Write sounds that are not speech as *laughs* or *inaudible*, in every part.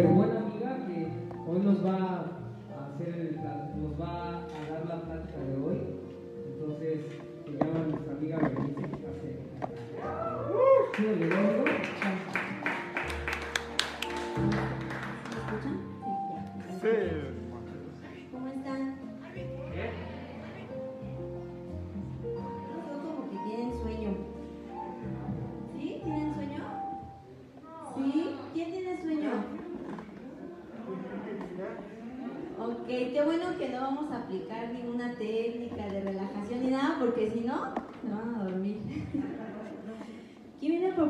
súper buena amiga que hoy nos va a hacer, nos va a dar la plática de hoy. Entonces, se llama nuestra amiga Berenice.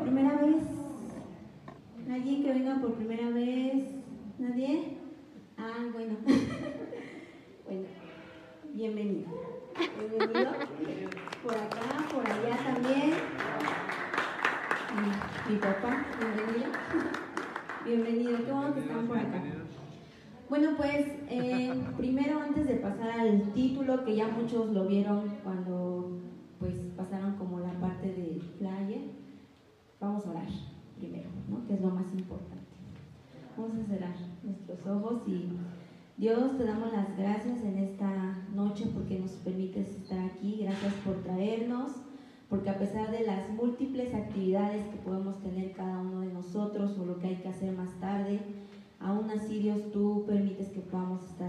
Primera vez? ¿Alguien que venga por primera vez? ¿Nadie? Ah, bueno. *laughs* bueno, bienvenido. Bienvenido. Por acá, por allá también. Mi, mi papá, bienvenido. Bienvenido, qué están por acá. Bueno, pues eh, primero antes de pasar al título, que ya muchos lo vieron cuando pues pasaron como la parte de flyer, vamos a orar primero, ¿no? que es lo más importante. Vamos a cerrar nuestros ojos y Dios te damos las gracias en esta noche porque nos permites estar aquí. Gracias por traernos, porque a pesar de las múltiples actividades que podemos tener cada uno de nosotros o lo que hay que hacer más tarde, Aún así, Dios, tú permites que podamos estar.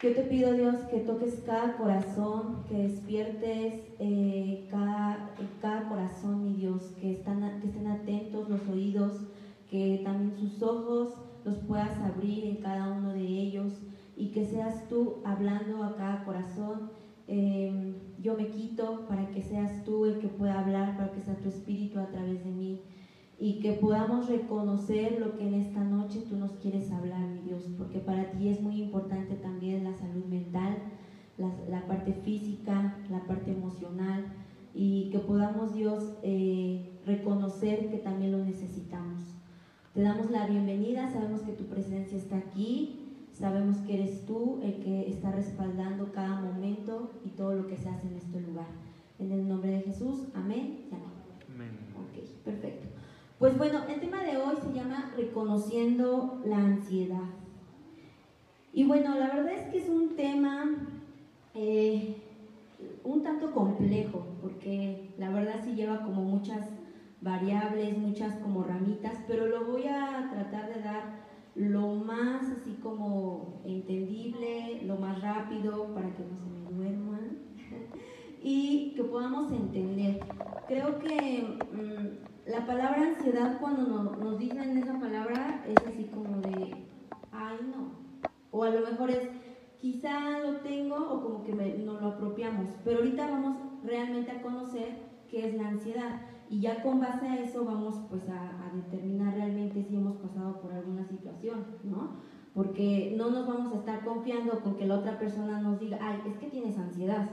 Yo te pido, Dios, que toques cada corazón, que despiertes eh, cada, corazón, mi Dios, que, están, que estén atentos los oídos, que también sus ojos los puedas abrir en cada uno de ellos y que seas tú hablando a cada corazón. Em, yo me quito para que seas tú el que pueda hablar, para que sea tu espíritu a través de mí y que podamos reconocer lo que en esta noche tú nos quieres hablar, mi Dios, porque para ti es muy importante también la salud mental, la, parte física, la parte emocional, y que podamos, Dios, eh, reconocer que también lo necesitamos. Te damos la bienvenida, sabemos que tu presencia está aquí, sabemos que eres tú el que está respaldando cada momento y todo lo que se hace en este lugar. En el nombre de Jesús, amén y amén. Amén. Ok, perfecto. Pues bueno, el tema de hoy se llama Reconociendo la ansiedad. Y bueno, la verdad es que es un tema eh, un tanto complejo, porque la verdad sí lleva como muchas variables, muchas como ramitas, pero lo voy a tratar de dar lo más así como entendible, lo más rápido para que no se me duerman *laughs* y que podamos entender. Creo que mm, la palabra ansiedad, cuando nos, dicen esa palabra, es así como de, ay no. O a lo mejor es, quizá lo tengo o como que no lo apropiamos. Pero ahorita vamos realmente a conocer qué es la ansiedad. Y ya con base a eso vamos pues a, determinar realmente si hemos pasado por alguna situación, ¿no? Porque no nos vamos a estar confiando con que la otra persona nos diga, ay, es que tienes ansiedad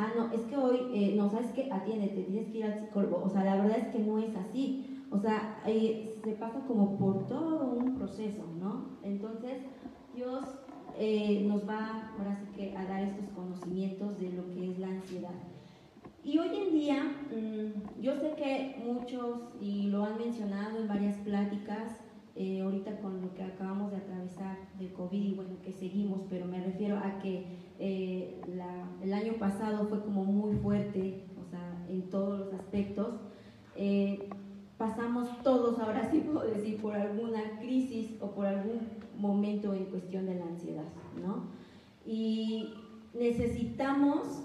ah, no, es que hoy, eh, no, sabes qué, atiéndete, tienes que ir al psicólogo. O sea, la verdad es que no es así. O sea, se pasa como por todo un proceso, ¿no? Entonces, Dios eh, nos va ahora sí que a dar estos conocimientos de lo que es la ansiedad. Y hoy en día, mm, yo sé que muchos, y lo han mencionado en varias pláticas, eh, ahorita con lo que acabamos de atravesar del COVID y bueno, que seguimos, pero me refiero a que eh, el año pasado fue como muy fuerte, o sea, en todos los aspectos. Eh, pasamos todos, ahora sí puedo decir, por alguna crisis o por algún momento en cuestión de la ansiedad, ¿no? Y necesitamos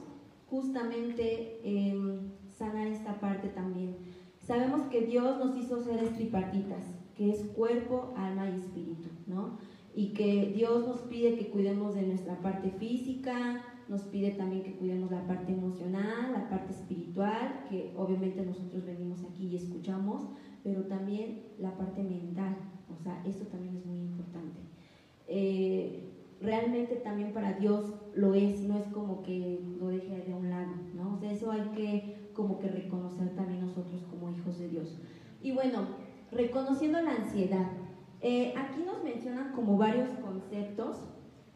justamente em, sanar esta parte también. Sabemos que Dios nos hizo seres tripartitas, que es cuerpo, alma y espíritu, ¿no? Y que Dios nos pide que cuidemos de nuestra parte física, nos pide también que cuidemos la parte emocional, la parte espiritual, que obviamente nosotros venimos aquí y escuchamos, pero también la parte mental, o sea, esto también es muy importante. Eh, realmente también para Dios lo es, no es como que lo deje de un lado, ¿no? O sea, eso hay que como que reconocer también nosotros como hijos de Dios. Y bueno, reconociendo la ansiedad. Eh, aquí nos mencionan como varios conceptos,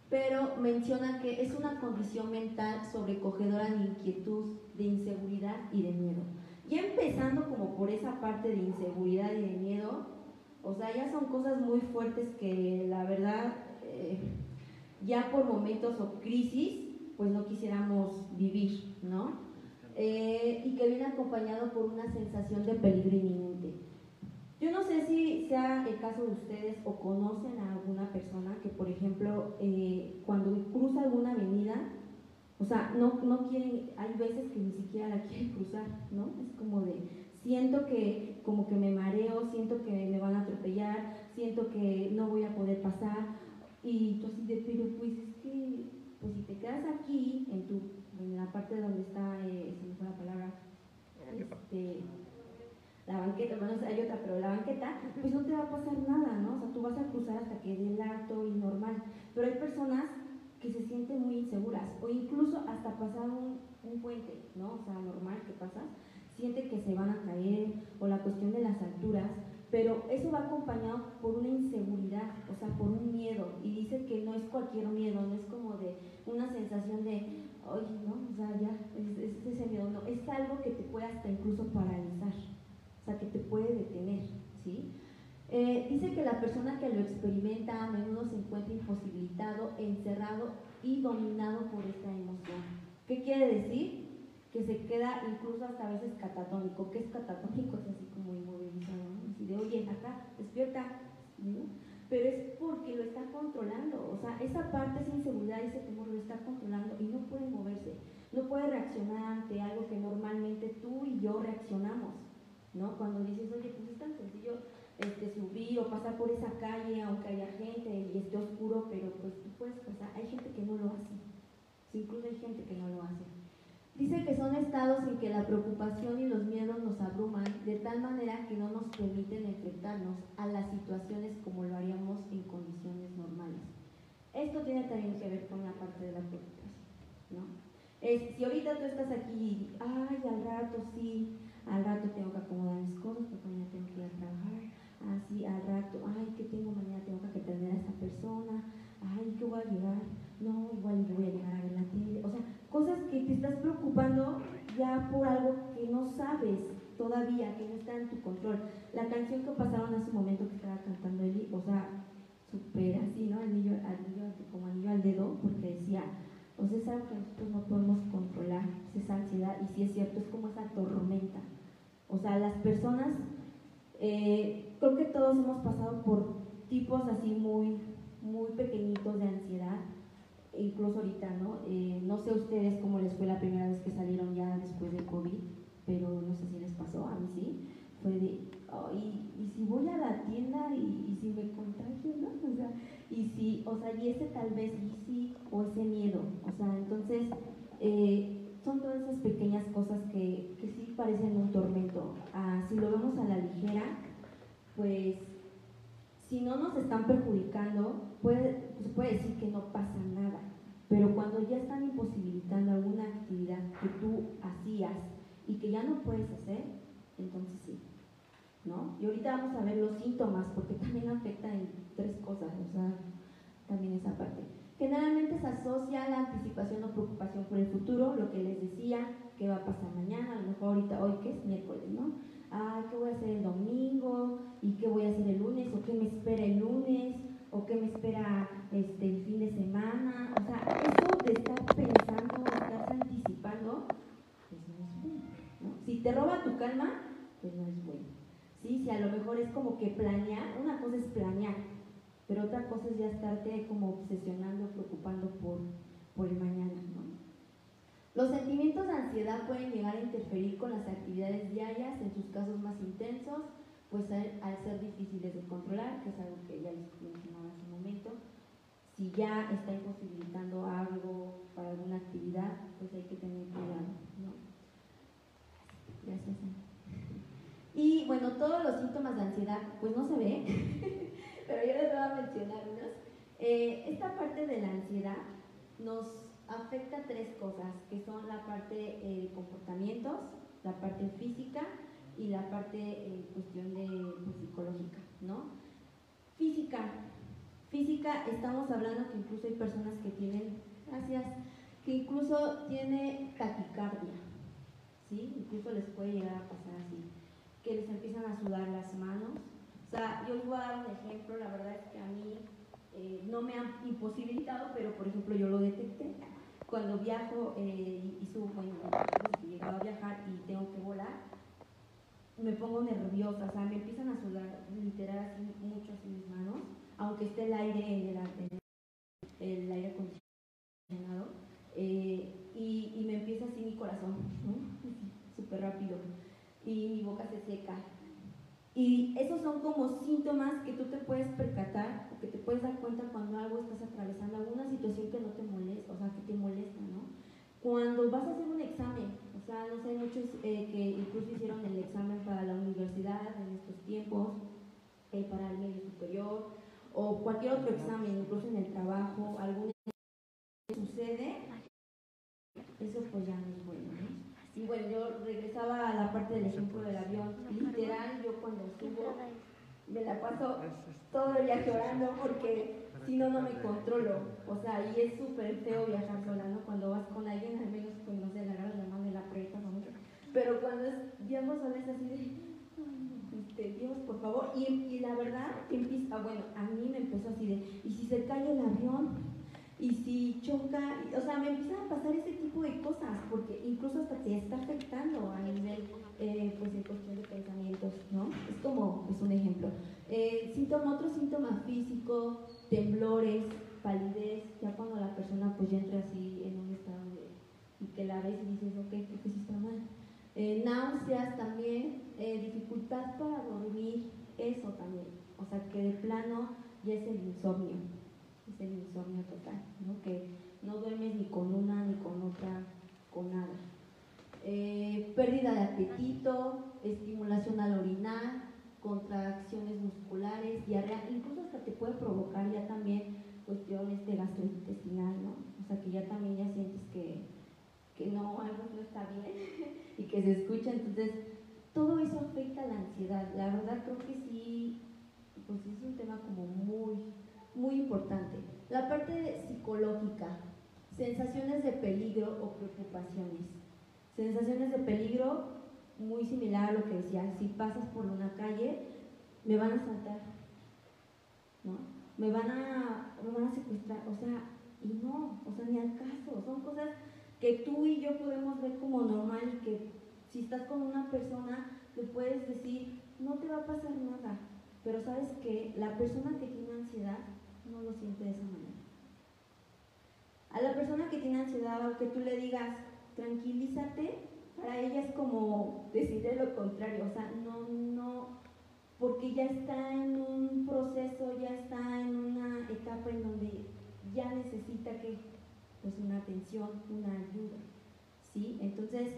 pero mencionan que es una condición mental sobrecogedora de inquietud, de inseguridad y de miedo. Y empezando como por esa parte de inseguridad y de miedo, O sea, ya son cosas muy fuertes que la verdad, eh, ya por momentos o crisis, pues no quisiéramos vivir, ¿no? Eh, y que viene acompañado por una sensación de peligro inminente. Yo no sé si sea el caso de ustedes o conocen a alguna persona que, por ejemplo, eh, cuando cruza alguna avenida, o sea, no, no quieren, hay veces que ni siquiera la quieren *laughs* cruzar, ¿no? Es como de, siento que como que me mareo, siento que me van a atropellar, siento que no voy a poder pasar, y tú así de, pero pues es que, pues si te quedas aquí, en, tu, en la parte donde está, eh, se me fue la palabra, este, la banqueta, bueno, hay otra, pero la banqueta, pues no te va a pasar nada, ¿no? O sea, tú vas a cruzar hasta que dé el alto y normal. Pero hay personas que se sienten muy inseguras, o incluso hasta pasar un, puente, ¿no? O sea, normal que pasa, siente que se van a caer, o la cuestión de las alturas, pero eso va acompañado por una inseguridad, o sea, por un miedo, y dice que no es cualquier miedo, no es como de una sensación de, oye, no, o sea, ya, es ese miedo, no, es algo que te puede hasta incluso paralizar que te puede detener, ¿sí? Eh, dice que la persona que lo experimenta a menudo se encuentra imposibilitado, encerrado y dominado por esta emoción. ¿Qué quiere decir? Que se queda incluso hasta a veces catatónico. ¿Qué es catatónico? Es así como inmovilizado. Así de, oye, acá, despierta, Pero es porque lo está controlando. O sea, esa parte, esa inseguridad, ese temor lo está controlando y no puede moverse. No puede reaccionar ante algo que normalmente tú y yo reaccionamos. ¿No? Cuando dices, oye, pues es tan sencillo este, subir o pasar por esa calle, aunque haya gente y esté oscuro, pero pues tú puedes pasar. Hay gente que no lo hace. incluso hay gente que no lo hace. Dice que son estados en que la preocupación y los miedos nos abruman de tal manera que no nos permiten enfrentarnos a las situaciones como lo haríamos en condiciones normales. Esto tiene también que ver con la parte de la preocupación, ¿no? Es, si ahorita tú estás aquí, ay, al rato sí, al rato tengo que acomodar mis cosas porque mañana tengo que ir a trabajar, así al rato, ay, que tengo mañana, tengo que atender a esta persona, ay, que voy a llegar, no, igual voy a llegar a ver la tele, o sea, cosas que te estás preocupando ya por algo que no sabes todavía, que no está en tu control. La canción que pasaron hace un momento que estaba cantando Eli, o sea, súper así, ¿no? Anillo, anillo, como anillo al dedo, porque decía, o sea, es algo que nosotros no podemos controlar, esa ansiedad, y si es cierto, es como esa tormenta. O sea, las personas, eh, creo que todos hemos pasado por tipos así muy, muy pequeñitos de ansiedad, incluso ahorita, ¿no? Eh, no sé ustedes cómo les fue la primera vez que salieron ya después de COVID, pero no sé si les pasó, a mí sí. Fue de, y, si voy a la tienda y, si me contagio, ¿no? O sea, y si, o sea, y ese tal vez, y sí, o ese miedo, o sea, entonces, eh, son todas esas pequeñas cosas que, que sí parecen un tormento. Ah, si lo vemos a la ligera, pues si no nos están perjudicando, se puede decir que no pasa nada. Pero cuando ya están imposibilitando alguna actividad que tú hacías y que ya no puedes hacer, entonces sí. ¿no? Y ahorita vamos a ver los síntomas, porque también afecta en tres cosas, o sea, también esa parte. Generalmente se asocia la anticipación o preocupación por el futuro, lo que les decía, qué va a pasar mañana, a lo mejor ahorita, hoy que es miércoles, ¿no? Ah, ¿qué voy a hacer el domingo? ¿Y qué voy a hacer el lunes? ¿O qué me espera el lunes? ¿O qué me espera este, el fin de semana? O sea, eso de estar pensando, de estar anticipando, pues no es bueno, ¿no? Si te roba tu calma, pues no es bueno. ¿Sí? Si a lo mejor es como que planear, una cosa es planear, pero otra cosa es ya estarte como obsesionando, preocupando por, por el mañana, ¿no? Los sentimientos de ansiedad pueden llegar a interferir con las actividades diarias en sus casos más intensos, pues al, ser difíciles de controlar, que es algo que ya les mencionaba hace un momento, si ya está imposibilitando algo para alguna actividad, pues hay que tener cuidado, ¿no? Gracias. *laughs* Y bueno, todos los síntomas de ansiedad, pues no se ve, *laughs* pero yo les voy a mencionar unos. Eh, esta parte de la ansiedad nos afecta tres cosas, que son la parte eh, de comportamientos, la parte física y la parte en cuestión de pues, psicológica, ¿no? Física. Física, estamos hablando que incluso hay personas que tienen, gracias, que incluso tiene taquicardia, ¿sí? Incluso les puede llegar a pasar así, que les empiezan a sudar las manos, o sea, yo les voy a dar un ejemplo, la verdad es que a mí eh, no me han imposibilitado, pero por ejemplo yo lo detecté. Cuando viajo eh, y subo, llegado a viajar y tengo que volar, me pongo nerviosa, o sea, me empiezan a sudar literal así mucho así mis manos, aunque esté el aire en el, el aire acondicionado, eh, y, me empieza así mi corazón, *laughs* súper rápido, y mi boca se seca, y esos son como síntomas que tú te puedes percatar o que te puedes dar cuenta cuando algo estás atravesando, alguna situación que no te molesta, o sea, que te molesta, ¿no? Cuando vas a hacer un examen, o sea, no sé, muchos eh, que incluso hicieron el examen para la universidad en estos tiempos, eh, para el medio superior, o cualquier otro examen, incluso en el trabajo, algún sucede, eso pues ya no es bueno, ¿no? Y bueno, yo regresaba a la parte del ejemplo del avión. Literal, yo cuando subo me la paso todo el viaje orando porque si no, no me controlo. O sea, y es súper feo viajar sola, ¿no? Cuando vas con alguien, al menos, pues no sé, la agarras la mano y la aprietas, ¿no? Pero cuando es viajo sola es así de, este, Dios, por favor. Y, y la verdad, empieza, bueno, a mí me empezó así de, ¿y si se cae el avión? Y si choca, o sea, me empiezan a pasar ese tipo de cosas, porque incluso hasta te está afectando a nivel, eh, pues en cuestión de pensamientos, ¿no? Es como, es un ejemplo. Eh, síntoma, otro síntoma físico, temblores, palidez, ya cuando la persona pues ya entra así en un estado de, y que la ves y dices, ok, creo que sí está mal. Eh, náuseas también, eh, dificultad para dormir, eso también, o sea, que de plano ya es el insomnio es el insomnio total, ¿no? que no duermes ni con una ni con otra, con nada. Eh, pérdida de apetito, estimulación al orinar, contracciones musculares, diarrea, incluso hasta te puede provocar ya también cuestiones de gastrointestinal, ¿no? O sea, que ya también ya sientes que, que no, *laughs* algo no está bien y que se escucha, entonces todo eso afecta a la ansiedad. La verdad creo que sí, pues es un tema como muy, muy importante. La parte psicológica, sensaciones de peligro o preocupaciones. Sensaciones de peligro, muy similar a lo que decía, si pasas por una calle, me van a saltar, ¿no? Me van a, me van a secuestrar, o sea, y no, o sea, ni al caso, son cosas que tú y yo podemos ver como normal que si estás con una persona, le puedes decir, no te va a pasar nada, pero sabes que la persona que tiene ansiedad no lo siente de esa manera. A la persona que tiene ansiedad, aunque tú le digas, tranquilízate, para ella es como decirle lo contrario, o sea, no, no, porque ya está en un proceso, ya está en una etapa en donde ya necesita que, pues una atención, una ayuda, ¿sí? Entonces,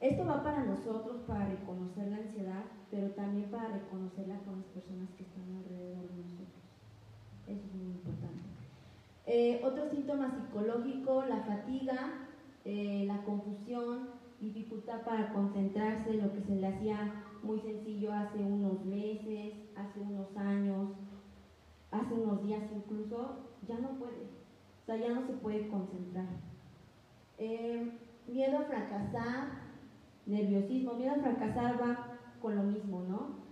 esto va para nosotros, para reconocer la ansiedad, pero también para reconocerla con las personas que están alrededor de nosotros. Eso es muy. Eh, otro síntoma psicológico, la fatiga, eh, la confusión, dificultad para concentrarse, lo que se le hacía muy sencillo hace unos meses, hace unos años, hace unos días incluso, ya no puede, o sea, ya no se puede concentrar. Eh, miedo a fracasar, nerviosismo, miedo a fracasar va con lo mismo, ¿no?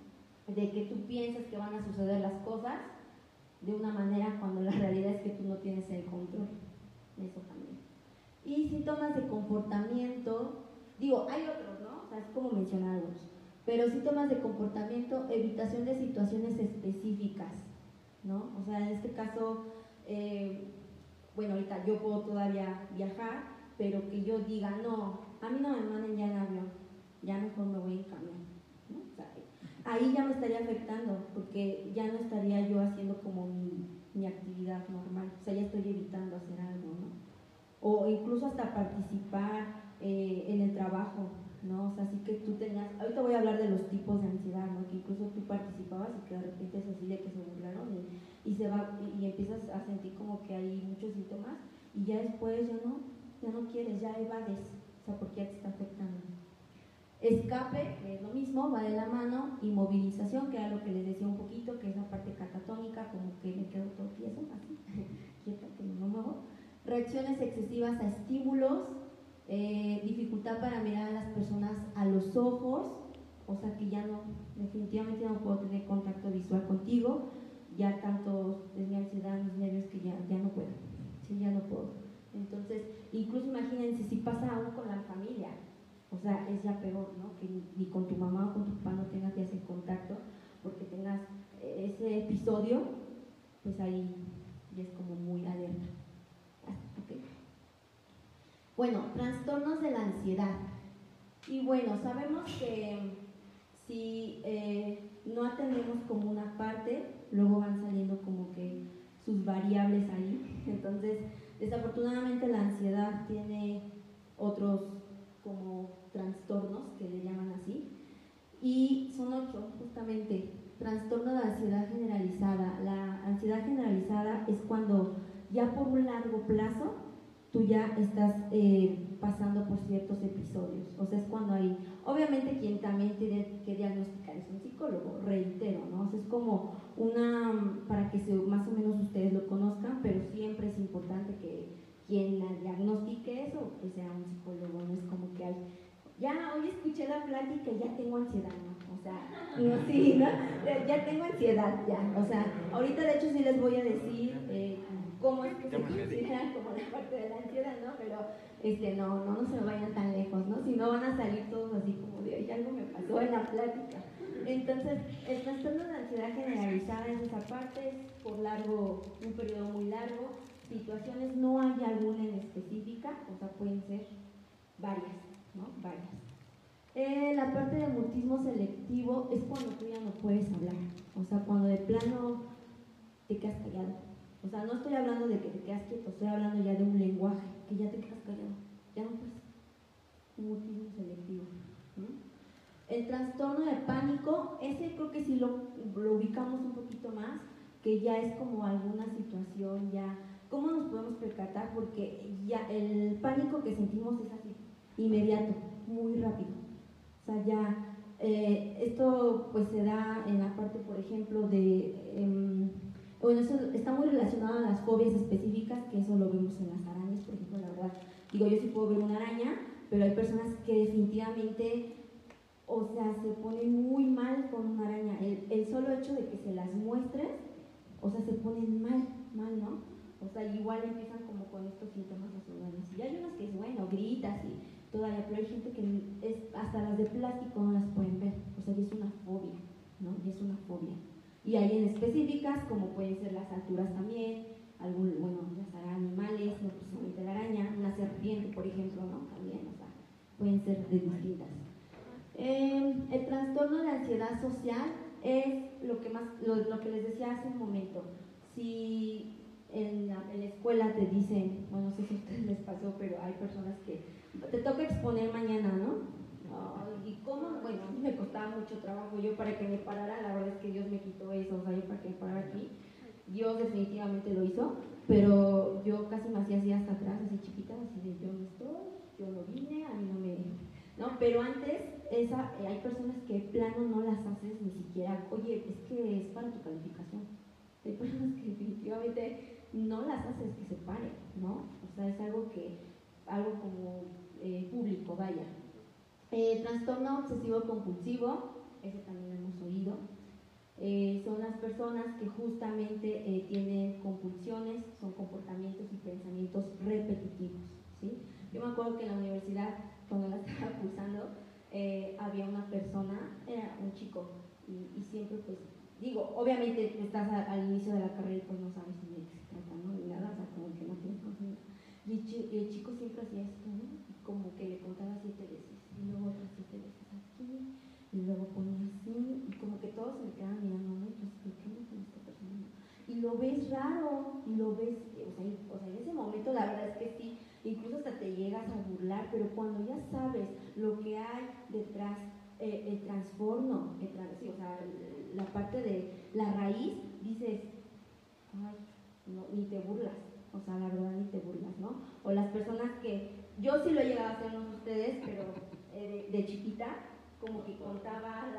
De que tú piensas que van a suceder las cosas de una manera cuando la realidad es que tú no tienes el control. Eso también. Y síntomas de comportamiento, digo, hay otros, ¿no? O sea, es como mencionarlos. Pero síntomas de comportamiento, evitación de situaciones específicas, ¿no? O sea, en este caso, eh, bueno, ahorita yo puedo todavía viajar, pero que yo diga, no, a mí no me manden ya en avión, ya mejor me voy en camión ahí ya me estaría afectando, porque ya no estaría yo haciendo como mi, actividad normal, o sea, ya estoy evitando hacer algo, ¿no? O incluso hasta participar eh, en el trabajo, ¿no? O sea, así que tú tenías, ahorita voy a hablar de los tipos de ansiedad, ¿no? Que incluso tú participabas y que de repente es así de que se burlaron y, se va, y, empiezas a sentir como que hay muchos síntomas y ya después ya no, ya no quieres, ya evades, o sea, porque ya te está afectando. Escape, que es lo mismo, va de la mano, y que era lo que les decía un poquito, que es la parte catatónica, como que me quedo todo tieso, así, *laughs* quieta, que no me muevo. Reacciones excesivas a estímulos, eh, dificultad para mirar a las personas a los ojos, o sea que ya no, definitivamente no puedo tener contacto visual contigo, ya tanto es mi ansiedad, mis nervios que ya, ya no puedo, sí, ya no puedo. Entonces, incluso imagínense si pasa aún con la familia, o sea, es ya peor, ¿no? Que ni, con tu mamá o con tu papá no tengas que hacer contacto, porque tengas ese episodio, pues ahí ya es como muy alerta. Ah, bueno, trastornos de la ansiedad. Y bueno, sabemos que si eh, no atendemos como una parte, luego van saliendo como que sus variables ahí. Entonces, desafortunadamente la ansiedad tiene otros como trastornos que le llaman así. Y son ocho, justamente. Trastorno de ansiedad generalizada. La ansiedad generalizada es cuando ya por un largo plazo tú ya estás eh, pasando por ciertos episodios. O sea, es cuando hay, obviamente quien también tiene que diagnosticar es un psicólogo, reitero, ¿no? Es como una, para que se, más o menos ustedes lo conozcan, pero siempre es importante que quien diagnostique eso, que sea un psicólogo, no es como que hay, ya hoy escuché la plática y ya tengo ansiedad, ¿no? O sea, no, sí, ¿no? Ya tengo ansiedad, ya. O sea, ahorita de hecho sí les voy a decir eh, cómo es que se considera *laughs* como la parte de la ansiedad, ¿no? Pero este, no, no, no se vayan tan lejos, ¿no? Si no van a salir todos así como de, oye, algo me pasó en la plática. Entonces, el trastorno de ansiedad generalizada es esa parte, es por largo, un periodo muy largo, situaciones no hay alguna en específica, o sea, pueden ser varias, ¿no? Varias. Eh, la parte de mutismo selectivo es cuando tú ya no puedes hablar, o sea, cuando de plano te quedas callado o sea, no estoy hablando de que te quedas quieto, estoy hablando ya de un lenguaje, que ya te quedas callado, ya no puedes. Mutismo selectivo. El trastorno de pánico, ese creo que si lo, lo ubicamos un poquito más, que ya es como alguna situación, ya, ¿cómo nos podemos percatar? Porque ya el pánico que sentimos es así, inmediato, muy rápido. O sea, ya, eh, esto pues se da en la parte, por ejemplo, de... Em, bueno, eso está muy relacionado a las fobias específicas, que eso lo vemos en las arañas, por ejemplo, la verdad. Digo, yo sí puedo ver una araña, pero hay personas que definitivamente, o sea, se ponen muy mal con una araña. El, solo hecho de que se las muestres, o sea, se ponen mal, mal, ¿no? O sea, igual empiezan como con estos síntomas nacionales. Y hay unas que es bueno, gritas y todavía, pero hay gente que es, hasta las de plástico no las pueden ver. O sea, y es una fobia, ¿no? Y es una fobia. Y hay en específicas, como pueden ser las alturas también, algún, bueno, las animales, no precisamente la araña, una serpiente, por ejemplo, ¿no? También, o sea, pueden ser de distintas. Em, el trastorno de ansiedad social es lo que, más, lo, lo que les decía hace un momento. Si en la, en la, escuela te dicen, bueno, no sé si a ustedes les pasó, pero hay personas que te toca exponer mañana, ¿no? ¿Y cómo? Bueno, me costaba mucho trabajo yo para que me parara, la verdad es que Dios me quitó eso, o sea, yo para que me parara aquí. Dios definitivamente lo hizo, pero yo casi me hacía así hasta atrás, así chiquita, así de yo no estoy, yo no vine, a mí no me... ¿no? Pero antes, esa, hay personas que plano no las haces ni siquiera, oye, es que es para tu calificación. Hay personas que definitivamente no las haces que se pare, ¿no? O sea, es algo que, algo como eh, público, vaya. Eh, trastorno obsesivo compulsivo, ese también lo hemos oído. Eh, son las personas que justamente tienen compulsiones, son comportamientos y pensamientos repetitivos. ¿sí? Yo me acuerdo que en la universidad, cuando la *laughs* estaba cursando, había una persona, era un chico, y, siempre pues, digo, obviamente estás al inicio de la carrera y pues no sabes ni de qué se trata, ¿no? Ni nada, o sea, como que no tienes conocimiento. Y el, chico siempre hacía esto, ¿no? Como que le contaba siete veces y luego otras siete veces aquí, y luego ponía así, y como que todos se me quedaban mirando, ¿no? Pues, ¿qué con esta persona? Y lo ves raro, y lo ves, o sea, o sea, en ese momento la verdad es que sí, incluso hasta te llegas a burlar, pero cuando ya sabes lo que hay detrás, eh, el transformo, el o sea, la parte de la raíz, dices, ay, no, ni te burlas, o sea, la verdad ni te burlas, ¿no? O las personas que, yo sí lo he llegado a hacer, no ustedes, pero eh, de, chiquita, como que contaba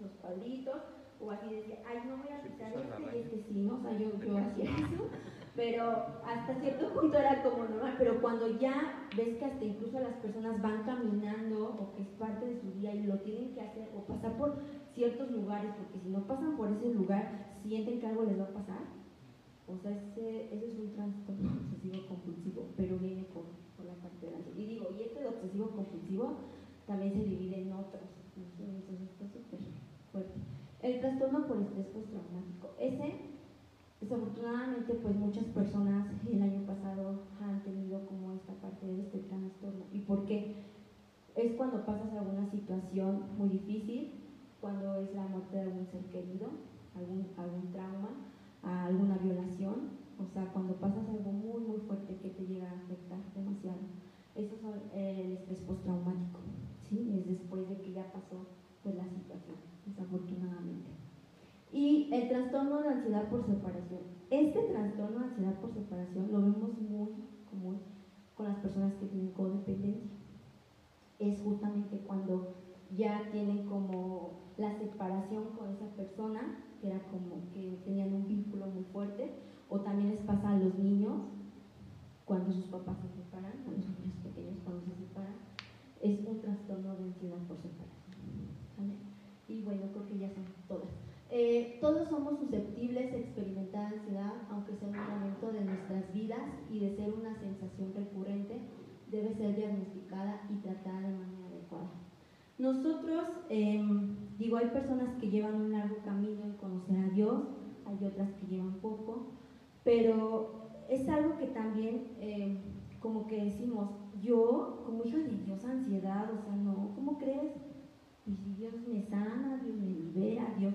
los cuadritos, o así decía, ay, no voy a pisar este y este sí, ¿no? O sea, yo, yo hacía eso, *laughs* pero hasta cierto punto era como normal, pero cuando ya ves que hasta incluso las personas van caminando o que es parte de su día y lo tienen que hacer o pasar por ciertos lugares, porque si no pasan por ese lugar, sienten que algo les va a pasar. O sea, ese, ese es un trastorno obsesivo compulsivo, pero viene por, por la parte de la Y digo, y este de obsesivo compulsivo también se divide en otros. Entonces está súper fuerte. El trastorno por estrés postraumático. Ese Desafortunadamente, pues muchas personas el año pasado han tenido como esta parte de este trastorno. ¿Y por qué? Es cuando pasas alguna situación muy difícil, cuando es la muerte de algún ser querido, algún, algún trauma, alguna violación, o sea, cuando pasas algo muy, muy fuerte que te llega a afectar. Estrés postraumático, ¿sí? Es después de que ya pasó pues, la situación, desafortunadamente. Y el trastorno de ansiedad por separación. Este trastorno de ansiedad por separación lo vemos muy común con las personas que tienen codependencia. Es justamente cuando ya tienen como la separación con esa persona, que era como que tenían un vínculo muy fuerte, o también les pasa a los niños cuando sus papás se separan, niños pequeños cuando se separan, es un trastorno de ansiedad por separación. Y bueno, creo que ya son todas. Eh, todos somos susceptibles a experimentar ansiedad, aunque sea un momento de nuestras vidas y de ser una sensación recurrente, debe ser diagnosticada y tratada de manera adecuada. Nosotros, em, digo, hay personas que llevan un largo camino en conocer a Dios, hay otras que llevan poco, pero es algo que también, em, como que decimos, yo, como hija de Dios, ansiedad, o sea, no, ¿cómo crees? Y si Dios me sana, Dios me libera, Dios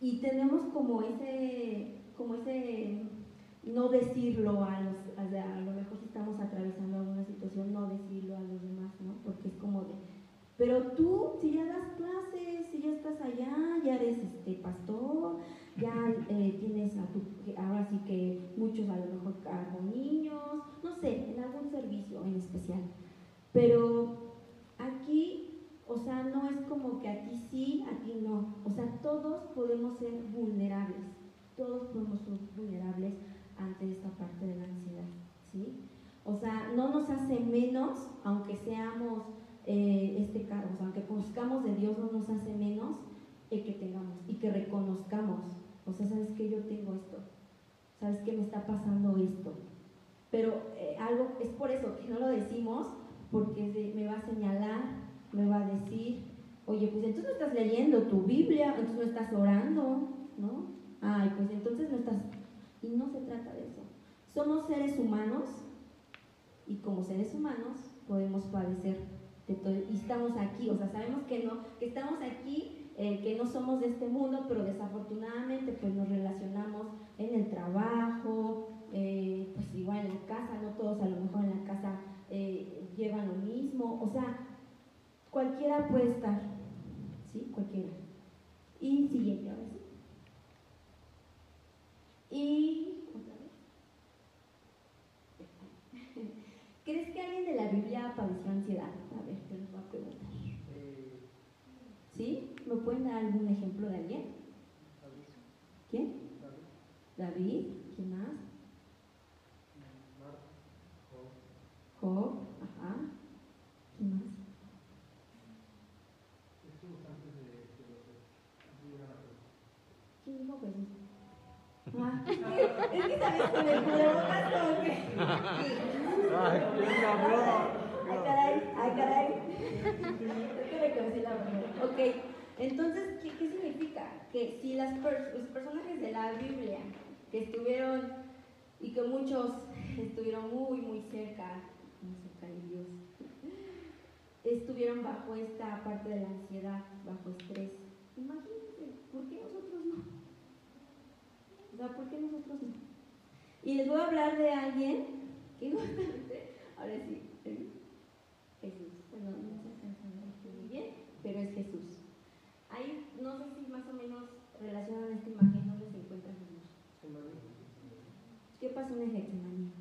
y tenemos como ese, como ese no decirlo a los, a, lo mejor si estamos atravesando alguna situación, no decirlo a los demás, ¿no? Porque es como de, pero tú, si ya das clases, si ya estás allá, ya eres este pastor, ya eh, tienes a tu, ahora sí que muchos a lo mejor cargo niños, no sé, en algún servicio en especial. Pero aquí o sea, no es como que a ti sí, a ti no. O sea, todos podemos ser vulnerables. Todos podemos ser vulnerables ante esta parte de la ansiedad. ¿sí? O sea, no nos hace menos, aunque seamos eh, este o sea, aunque conozcamos de Dios, no nos hace menos el que tengamos y que reconozcamos. O sea, sabes que yo tengo esto, sabes que me está pasando esto. Pero eh, algo, es por eso que no lo decimos, porque me va a señalar me va a decir, oye, pues entonces no estás leyendo tu Biblia, entonces no estás orando, ¿no? Ay, pues entonces no estás... Y no se trata de eso. Somos seres humanos y como seres humanos podemos padecer de todo. Y estamos aquí, o sea, sabemos que no, que estamos aquí, eh, que no somos de este mundo, pero desafortunadamente pues nos relacionamos en el trabajo, eh, pues igual en la casa, no todos a lo mejor en la casa eh, llevan lo mismo, o sea, Cualquiera puede estar, ¿sí? Cualquiera. Y siguiente, ahora sí. Y otra vez. *laughs* ¿Crees que alguien de la Biblia padeció ansiedad? A ver, te lo voy a preguntar. ¿Sí? ¿Me pueden dar algún ejemplo de alguien? ¿Quién? David. ¿Quién más? Job. Ajá. ¿Quién más? ¿Quién dijo Jesús? Ah, es *laughs* que, es que sabes con el cubrebocas como que. Ay, qué cabrón. Ay, caray, ay, caray. *laughs* Es que me conocí la primera. Ok, entonces, ¿qué, ¿qué, significa? Que si los personajes de la Biblia que estuvieron y que muchos *laughs* estuvieron muy, muy cerca, muy cerca de Dios, estuvieron bajo esta parte de la ansiedad, bajo estrés. Imagínense, ¿por qué nosotros no? ¿por qué nosotros no? Y les voy a hablar de alguien que *laughs* justamente, ahora sí, Jesús. Bueno, no se alcanza muy bien, pero es Jesús. No sé si más o menos relacionan esta imagen donde se encuentra Jesús. ¿Qué pasó en Getsemaní?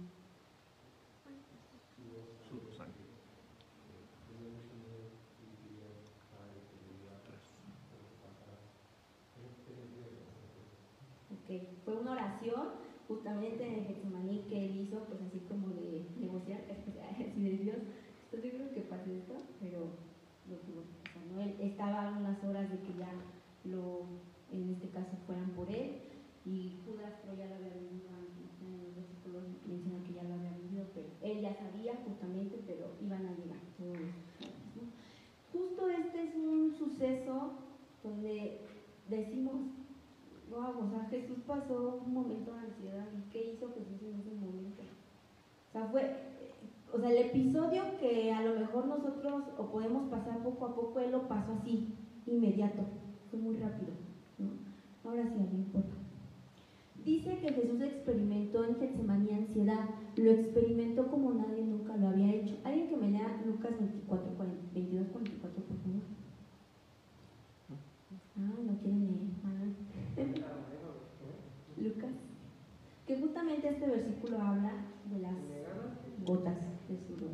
fue una oración justamente en el Getsemaní que él hizo, pues así como de negociar, *laughs* así de Dios, estoy seguro que pasó pero ¿no? Él estaba a unas horas de que ya lo, en este caso, fueran por él. Y Judas pero ya lo había vendido en los versículos menciona que ya lo había vendido, pero él ya sabía justamente, pero iban a llegar todos Justo este es un suceso donde decimos, wow, o sea, Jesús pasó un momento de ansiedad y qué hizo Jesús en ese momento. O sea, fue, o sea, el episodio que a lo mejor nosotros o podemos pasar poco a poco, él lo pasó así, inmediato, fue muy rápido. Ahora sí, a mí importa. Dice que Jesús experimentó en Getsemaní ansiedad, lo experimentó como nadie nunca lo había hecho. Alguien que me lea Lucas 24, 22, 44, por favor. Ah, no quieren leer. Ah. *laughs* Lucas. Que justamente este versículo habla de las gotas de sudor.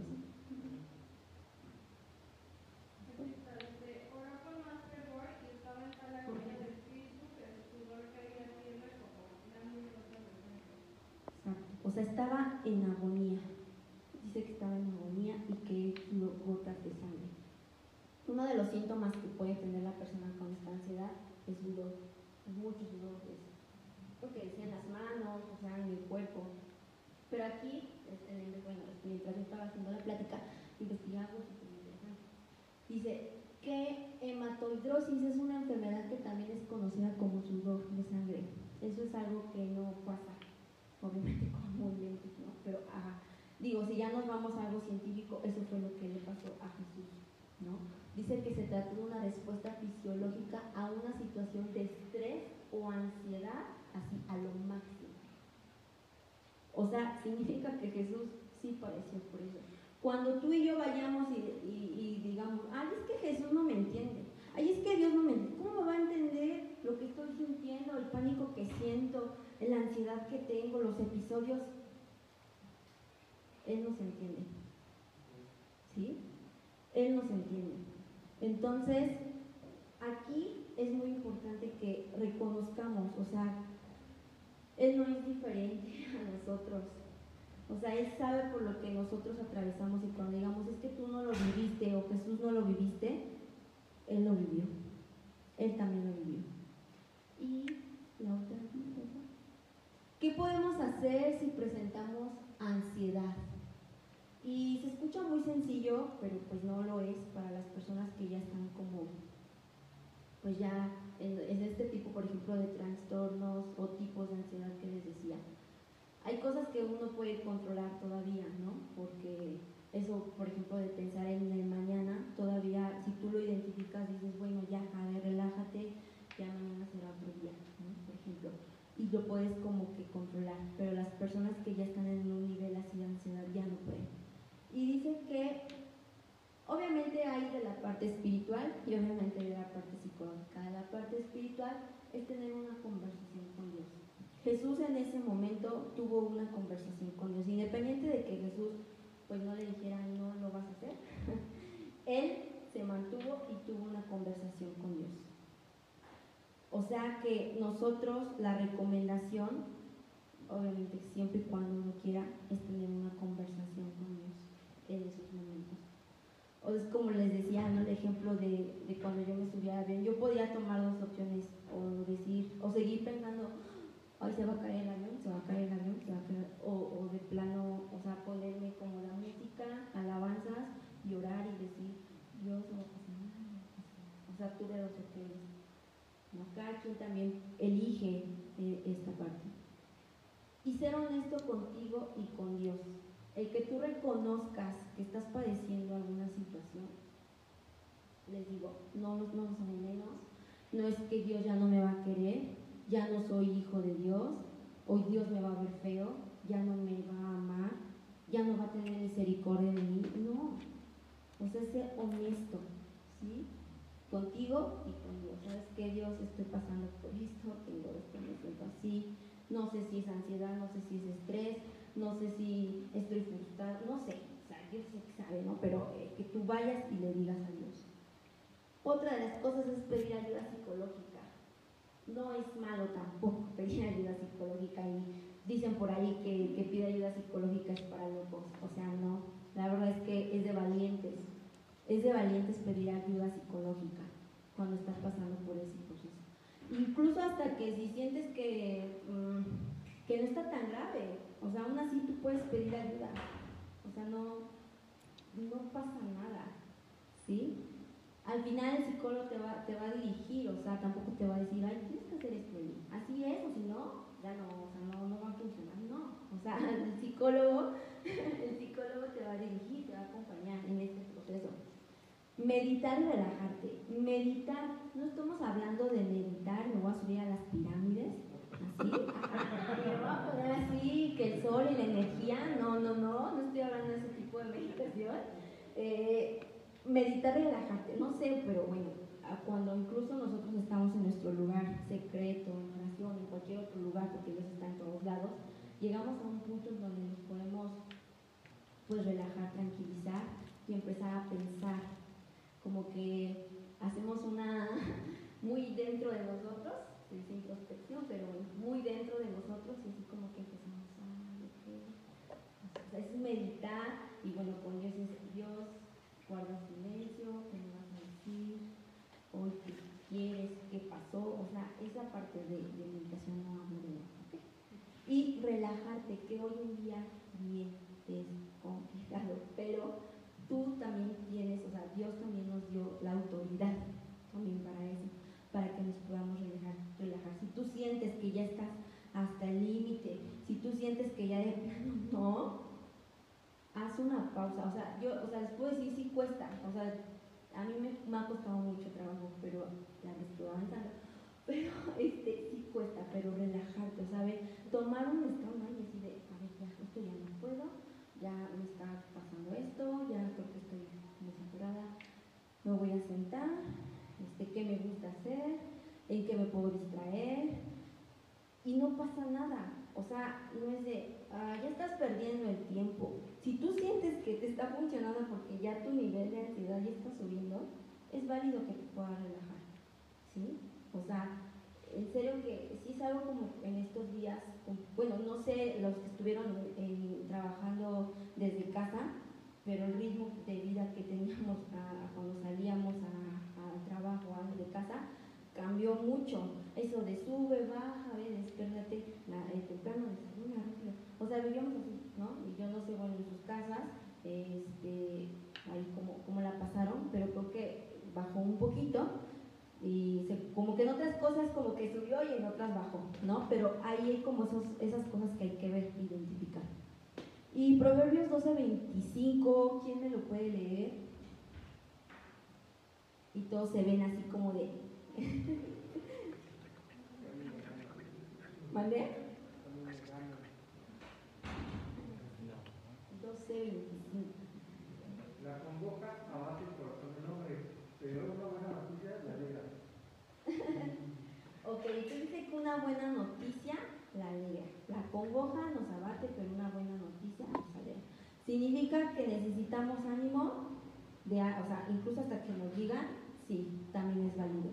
O sea, estaba en agonía. Dice que estaba en agonía y que sudó gotas de sangre. Uno de los síntomas que puede tener la persona con esta ansiedad es sudor, es mucho sudor, es porque decían las manos, o sea, en el cuerpo. Pero aquí, este, bueno, mientras yo estaba haciendo la plática, investigamos Dice que hematoidrosis es una enfermedad que también es conocida como sudor de sangre. Eso es algo que no pasa, obviamente, *laughs* comúnmente, ¿no? Pero, digo, si ya nos vamos a algo científico, eso fue lo que le pasó a Jesús, ¿no? Dice que se trata de una respuesta fisiológica a una situación de estrés o ansiedad así a lo máximo. O sea, significa que Jesús sí padeció por eso. Cuando tú y yo vayamos y, digamos, ay, es que Jesús no me entiende, ay, es que Dios no me entiende, ¿cómo va a entender lo que estoy sintiendo, el pánico que siento, la ansiedad que tengo, los episodios? Él no se entiende. ¿Sí? Él no se entiende. Entonces, aquí es muy importante que reconozcamos, o sea, Él no es diferente *laughs* a nosotros. O sea, Él sabe por lo que nosotros atravesamos y cuando digamos, es que tú no lo viviste o Jesús no lo viviste, Él lo vivió. Él también lo vivió. Y la otra, ¿qué podemos hacer si presentamos ansiedad? Y se escucha muy sencillo, pero pues no lo es para las personas que ya están como, pues ya en, este tipo, por ejemplo, de trastornos o tipos de ansiedad que les decía. Hay cosas que uno puede controlar todavía, ¿no? Porque eso, por ejemplo, de pensar en el mañana, todavía, si tú lo identificas, dices, bueno, ya, a relájate, ya mañana será otro día, ¿no? Por ejemplo. Y lo puedes como que controlar, pero las personas que ya están en un nivel así de ansiedad ya no pueden. Y dice que obviamente hay de la parte espiritual y obviamente de la parte psicológica. La parte espiritual es tener una conversación con Dios. Jesús en ese momento tuvo una conversación con Dios, independiente de que Jesús pues no le dijera no lo vas a hacer. *laughs* Él se mantuvo y tuvo una conversación con Dios. O sea que nosotros la recomendación, obviamente siempre y cuando uno quiera, es tener una conversación con Dios en esos momentos. O es como les decía, ¿no? el ejemplo de, de cuando yo me subía bien yo podía tomar dos opciones, o decir, o seguir pensando, ay, se va a caer el avión, se va a caer el avión, se va a caer, o, o de plano, o sea, ponerme como la música, alabanzas, llorar y decir, Dios no nada. O sea, tuve dos opciones. ¿no? Cada quien también elige eh, esta parte. Y ser honesto contigo y con Dios el que tú reconozcas que estás padeciendo alguna situación, les digo, no, no nos menos, no es que Dios ya no me va a querer, ya no soy hijo de Dios, hoy Dios me va a ver feo, ya no me va a amar, ya no va a tener misericordia de mí, no, o sea, ser honesto, ¿sí? Contigo y con Dios, ¿sabes qué Dios? Estoy pasando por esto, tengo esto, me siento así, no sé si es ansiedad, no sé si es estrés, no sé si estoy frustrada, no sé, o sea, Dios sabe, ¿no? Pero eh, que tú vayas y le digas a Dios. Otra de las cosas es pedir ayuda psicológica. No es malo tampoco *laughs* pedir ayuda psicológica y dicen por ahí que, que pide ayuda psicológica es para locos, o sea, no, la verdad es que es de valientes, es de valientes pedir ayuda psicológica cuando estás pasando por ese proceso. incluso hasta que si sientes que, mm, que no está tan grave, o sea, aún así tú puedes pedir ayuda, o sea, no, no pasa nada, ¿sí? Al final el psicólogo te va, te va a dirigir, o sea, tampoco te va a decir, ay, tienes que hacer esto, así es, o si no, ya no, o sea, no, no va a funcionar, no, o sea, *laughs* el psicólogo, *laughs* el psicólogo te va a dirigir, te va a acompañar en este proceso. Meditar y relajarte. Meditar, no estamos hablando de meditar, me voy a subir a las pirámides, así, *laughs* me voy a poner así, que el sol y la energía, no, no, no, no estoy hablando de ese tipo de meditación. Eh, meditar y relajarte, no sé, pero bueno, cuando incluso nosotros estamos en nuestro lugar secreto, en oración, en cualquier otro lugar, porque Dios está en todos lados, llegamos a un punto donde nos podemos pues relajar, tranquilizar y empezar a pensar, como que hacemos una *laughs* muy dentro de nosotros, es introspección, pero muy dentro de nosotros y así como que empezamos a meditar y bueno, con Dios es Dios, guarda silencio, ¿qué me vas a decir? Hoy qué qué pasó, o sea, esa parte de, meditación no hablo de Y relajarte, que hoy en día bien es complicado, *laughs* pero tú también tienes, o sea, Dios también nos dio la autoridad también para eso, para que nos podamos relajar. relajar. Si tú sientes que ya estás hasta el límite, si tú sientes que ya de plano no, haz una pausa. O sea, yo, o sea, les puedo decir sí cuesta, o sea, a mí me, ha costado mucho trabajo, pero ya estoy avanzando. Pero *laughs* este sí cuesta, pero relajarte, ¿sabes? Tomar un estado y decir, a ver, ya, esto ya no puedo, ya me está pasando esto, ya creo que estoy muy saturada, me voy a sentar, este, qué me gusta hacer, en qué me puedo distraer, y no pasa nada. O sea, no es de, ah, ya estás perdiendo el tiempo. Si tú sientes que te está funcionando porque ya tu nivel de ansiedad ya está subiendo, es válido que te puedas relajar. ¿Sí? O sea, en serio que sí es algo como en estos días, bueno, no sé los que estuvieron trabajando desde casa, pero el ritmo de vida que teníamos cuando salíamos al trabajo de casa cambió mucho. Eso de sube, baja, ve, despiértate el temprano, desayuna, O sea, vivíamos así, ¿no? Y yo no sé, bueno, en sus casas, este, ahí como, como la pasaron, pero creo que bajó un poquito y como que en otras cosas como que subió y en otras bajó, ¿no? Pero ahí hay como esos, esas cosas que hay que ver, identificar. Y Proverbios 12:25, ¿quién me lo puede leer? Y todos se ven así como de... *laughs* ¿Mande? 12:25. La convoca a por su nombre, pero una buena noticia la alegra. *laughs* ok, tú dice que una buena noticia la alegra. La congoja nos abate, pero una buena noticia nos alegra. Significa que necesitamos ánimo, de, o sea, incluso hasta que nos digan, sí, también es válido.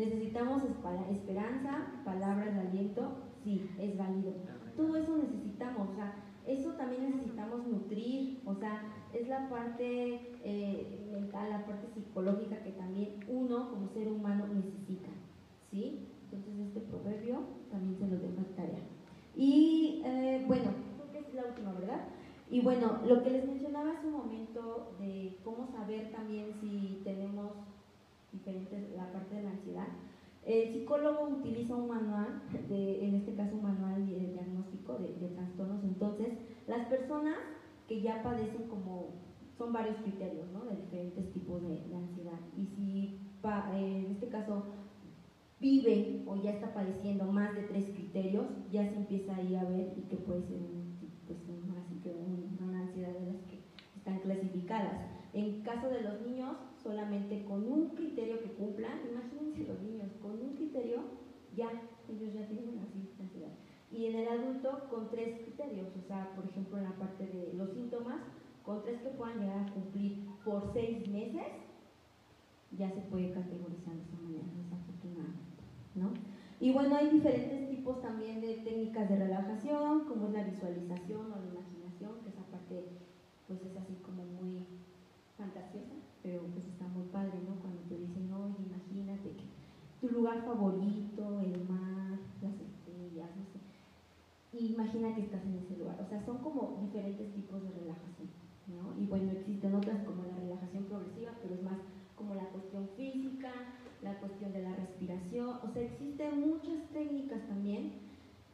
Necesitamos esperanza, palabras de aliento, sí, es válido. Todo eso necesitamos, o sea, eso también necesitamos nutrir, o sea, es la parte eh, mental, la parte psicológica que también uno como ser humano necesita, ¿sí? Entonces este proverbio también se nos deja tarea. Y eh, bueno, creo que es la última, ¿verdad? Y bueno, lo que les mencionaba hace un momento de cómo saber también si tenemos diferentes, la parte de la ansiedad. El psicólogo utiliza un manual, de, en este caso un manual de diagnóstico de, trastornos. Entonces, las personas que ya padecen como, son varios criterios, ¿no? De diferentes tipos de, ansiedad. Y si en este caso vive o ya está padeciendo más de tres criterios, ya se empieza ahí a ver y que puede ser pues, que una ansiedad de las que están clasificadas. En caso de los niños, solamente con un criterio que cumplan, imagínense los niños, con un criterio ya, ellos ya tienen así ansiedad. Y en el adulto con tres criterios, o sea, por ejemplo, en la parte de los síntomas, con tres que puedan llegar a cumplir por seis meses, ya se puede categorizar de esa manera, desafortunadamente, ¿no? Y bueno, hay diferentes tipos también de técnicas de relajación, como es la visualización o la imaginación, que esa parte pues es así como muy fantasiosa, pero pues está muy padre, ¿no? Cuando te dicen, oye, imagínate que tu lugar favorito, el mar, las estrellas, no sé. imagina que estás en ese lugar. O sea, son como diferentes tipos de relajación. ¿no? Y bueno, existen otras como la relajación progresiva, pero es más como la cuestión física, la cuestión de la respiración. O sea, existen muchas técnicas también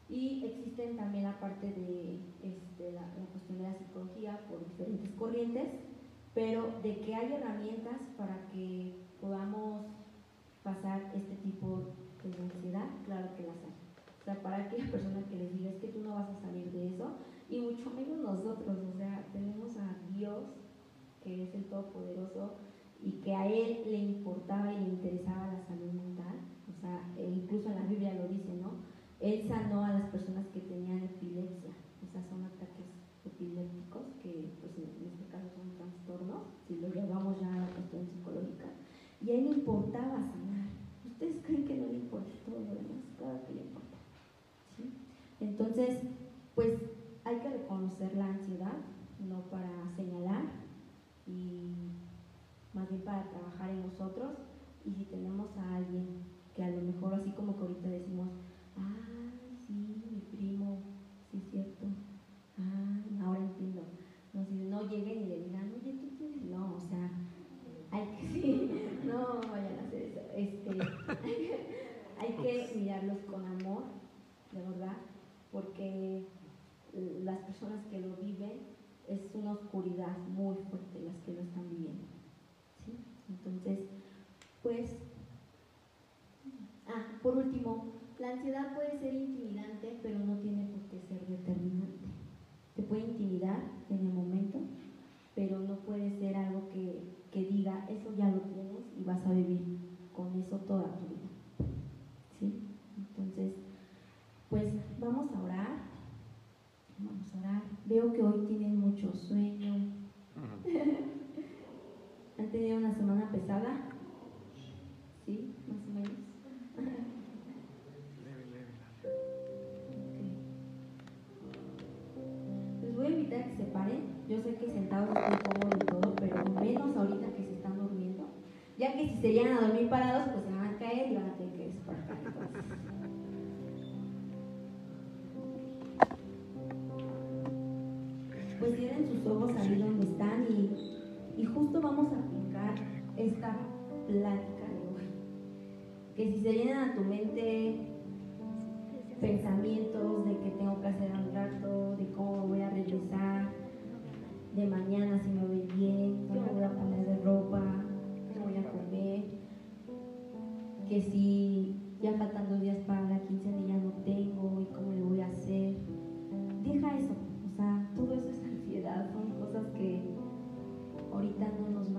y existen también la parte de este, la, la cuestión de la psicología por diferentes corrientes, pero de que hay herramientas para que podamos pasar este tipo de ansiedad, claro que las hay. O sea, para aquella *laughs* persona que les diga es que tú no vas a salir de eso, y mucho menos nosotros, o sea, tenemos a Dios, que es el Todopoderoso, y que a Él le importaba y le interesaba la salud mental, o sea, e incluso en la Biblia lo dice, ¿no? Él sanó a las personas que tenían epilepsia, o sea, son ataques epilépticos, que pues en este caso son trastornos, si lo llevamos ya a la cuestión psicológica y a él le importaba sanar. ¿Ustedes creen que no le importa todo lo demás? Claro que le importa. Entonces, pues hay que reconocer la ansiedad, no para señalar, y más bien para trabajar en nosotros. Y si tenemos a alguien que a lo mejor así como que ahorita decimos, ah, sí, mi primo, sí es cierto, ah, ahora entiendo. No, si no lleguen y le digan, oye, tú tienes, no, o sea, *laughs* hay que, sí, no vayan a hacer eso. Este, hay que mirarlos con amor, de verdad, porque las personas que lo viven es una oscuridad muy fuerte las que lo están viviendo. ¿sí? Entonces, pues, ah, por último, la ansiedad puede ser intimidante, pero no tiene por qué ser determinante. Te puede intimidar en el momento, pero no puede ser algo que que diga, eso ya lo tienes y vas a vivir con eso toda tu vida. ¿Sí? Entonces, pues vamos a orar. Vamos a orar. Veo que hoy tienen mucho sueño. ¿Han tenido una semana pesada? ¿Sí? Más o menos. Les voy a invitar a que se paren. Yo sé que sentados cómodo y todo, pero menos ahorita que se están durmiendo. Ya que si se llegan a dormir parados, pues se van a caer y van a tener que despertar. Pues tienen sus ojos ahí donde están y, y justo vamos a aplicar esta plática de hoy. Que si se llenan a tu mente pensamientos de que tengo que hacer un rato, de cómo voy a regresar, de mañana si me voy bien, me voy a poner de ropa, que si ya faltan dos días para la quincena y ya no tengo y cómo le voy a hacer. Deja eso, o sea, todo eso es ansiedad, son cosas que ahorita no nos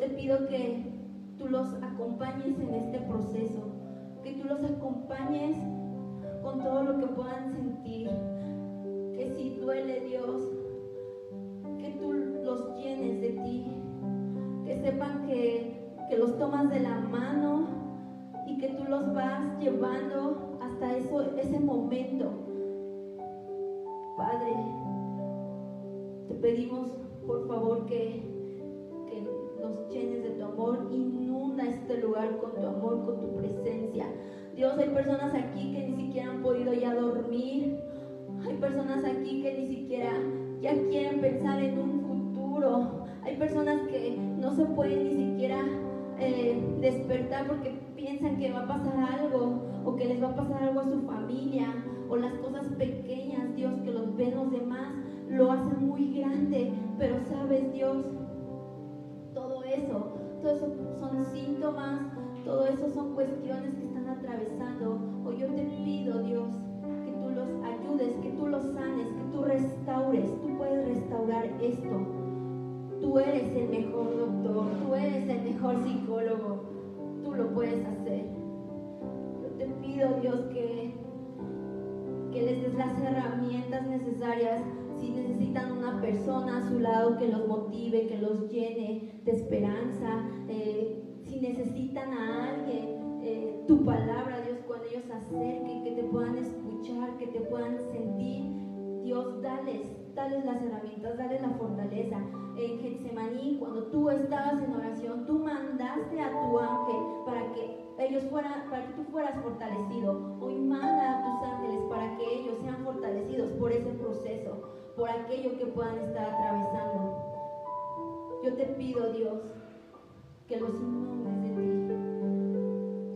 Te pido que tú los acompañes en este proceso, que tú los acompañes con todo lo que puedan sentir, que si duele Dios, que tú los llenes de ti, que sepan que, que los tomas de la mano y que tú los vas llevando hasta eso, ese momento. Padre, te pedimos por favor que nos llenes de tu amor, inunda este lugar con tu amor, con tu presencia. Dios, hay personas aquí que ni siquiera han podido ya dormir, hay personas aquí que ni siquiera ya quieren pensar en un futuro, hay personas que no se pueden ni siquiera eh, despertar porque piensan que va a pasar algo o que les va a pasar algo a su familia o las cosas pequeñas, Dios, que los ven los demás, lo hacen muy grande, pero son síntomas, todo eso son cuestiones que están atravesando. Hoy yo te pido, Dios, que tú los ayudes, que tú los sanes, que tú restaures, tú puedes restaurar esto. Tú eres el mejor doctor, tú eres el mejor psicólogo, tú lo puedes hacer. Yo te pido, Dios, que, que les des las herramientas necesarias. Si necesitan una persona a su lado que los motive, que los llene de esperanza, eh, si necesitan a alguien, eh, tu palabra, Dios, cuando ellos se acerquen, que te puedan escuchar, que te puedan sentir, Dios, dales, dales las herramientas, dales la fortaleza. En Getsemaní, cuando tú estabas en oración, tú mandaste a tu ángel para que ellos fueran, para que tú fueras fortalecido. Hoy manda a tus ángeles para que ellos sean fortalecidos por ese proceso, por aquello que puedan estar atravesando. Yo te pido, Dios, que los inundes de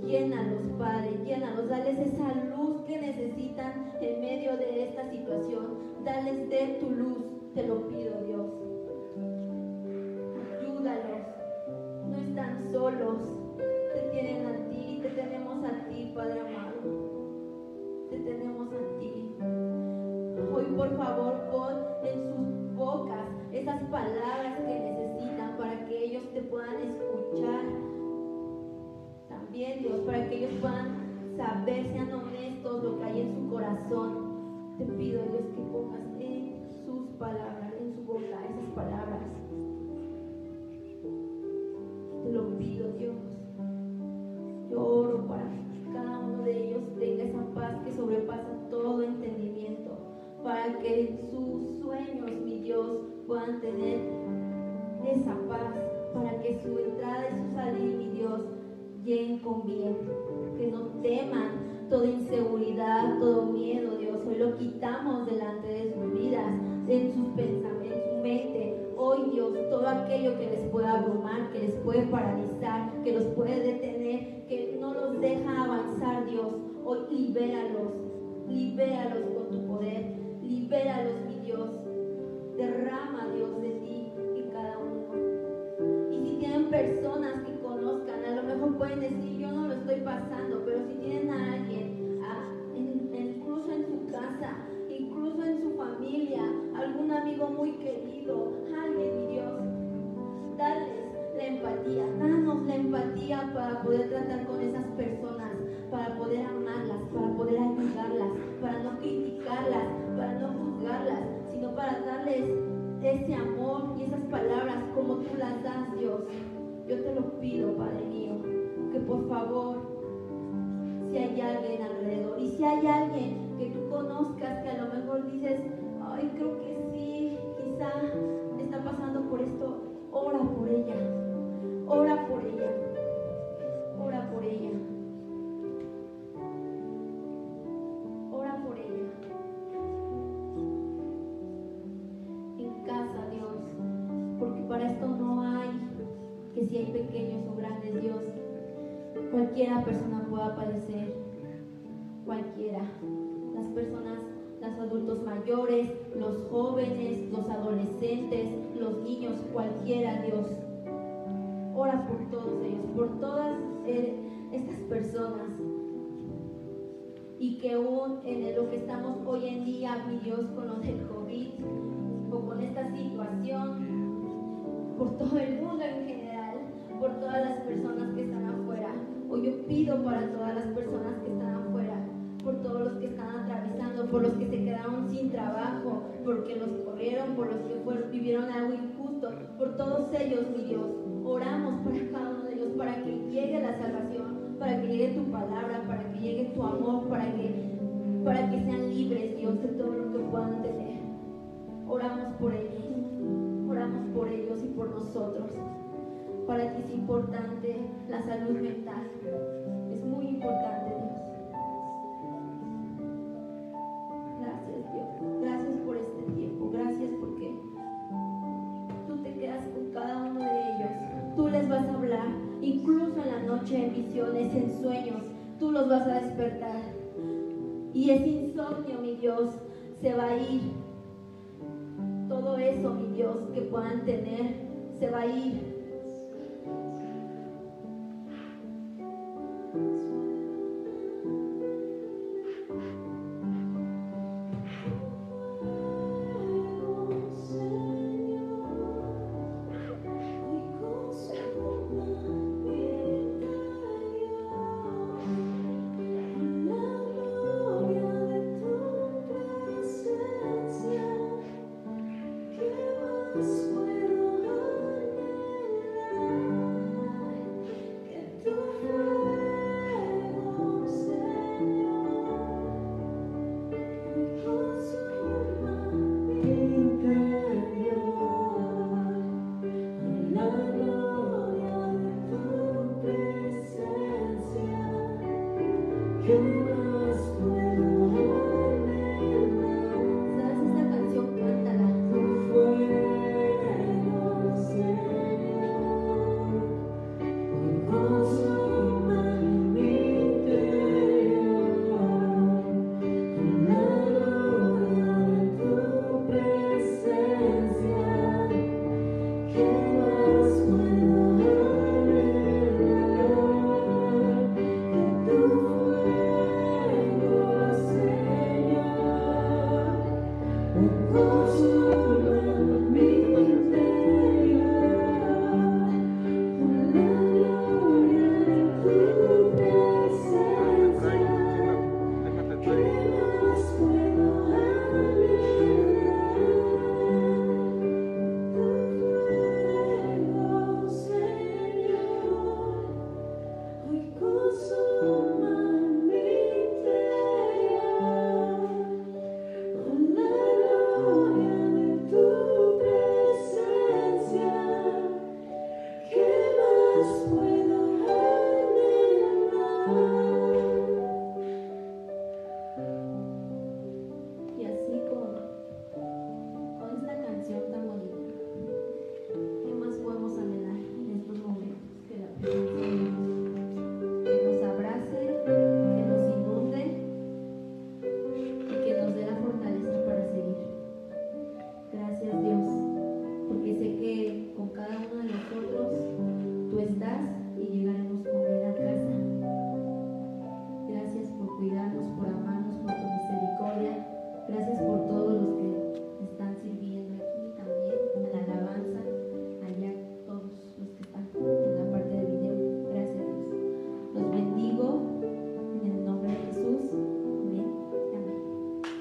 ti. Llénalos, Padre, llénalos, dales esa luz que necesitan en medio de esta situación. Dales de tu luz, te lo pido, Dios. Ayúdalos, no están solos, te tienen a ti, te tenemos a ti, Padre amado. Te tenemos a ti. Por favor, pon en sus bocas esas palabras que necesitan para que ellos te puedan escuchar. También, Dios, para que ellos puedan saber, sean honestos lo que hay en su corazón. Te pido, Dios, que pongas en sus palabras, en su boca, esas palabras. Te lo pido, Dios. Que sus sueños, mi Dios, puedan tener esa paz. Para que su entrada y su salida, mi Dios, lleguen con bien. Que no teman toda inseguridad, todo miedo, Dios. Hoy lo quitamos delante de sus vidas, en sus pensamientos, en su mente. Hoy, Dios, todo aquello que les pueda abrumar, que les puede paralizar, que los puede detener, que no los deja avanzar, Dios. Hoy libéralos, libéralos con tu poder, Libéralos, mi Dios. Derrama, Dios, de ti en cada uno. Y si tienen personas que conozcan, a lo mejor pueden decir, yo no lo estoy pasando, pero si tienen a alguien, en, incluso en su casa, incluso en su familia, algún amigo muy querido, alguien, mi Dios, dales la empatía, danos la empatía para poder tratar con esas personas para poder amarlas, para poder ayudarlas, para no criticarlas, para no juzgarlas, sino para darles ese amor y esas palabras como tú las das, Dios. Yo te lo pido, Padre mío, que por favor, si hay alguien alrededor y si hay alguien cualquiera, Dios. Ora por todos ellos, por todas eh, estas personas. Y que aún en lo que estamos hoy en día, mi Dios, con lo del COVID o con esta situación, por todo el mundo en general, por todas las personas que están afuera. Hoy yo pido para todas las personas que están afuera, por todos los que están atravesando, por los que se quedaron sin trabajo, porque los corrieron, por los que fueron, vivieron algo por todos ellos, mi Dios. Oramos para cada uno de ellos, para que llegue la salvación, para que llegue tu palabra, para que llegue tu amor, para que, para que sean libres, Dios, de todo lo que puedan tener. Oramos por ellos, oramos por ellos y por nosotros. Para ti es importante la salud mental, es muy importante, Tú les vas a hablar, incluso en la noche, en visiones, en sueños. Tú los vas a despertar. Y ese insomnio, mi Dios, se va a ir. Todo eso, mi Dios, que puedan tener, se va a ir.